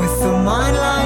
With the mind like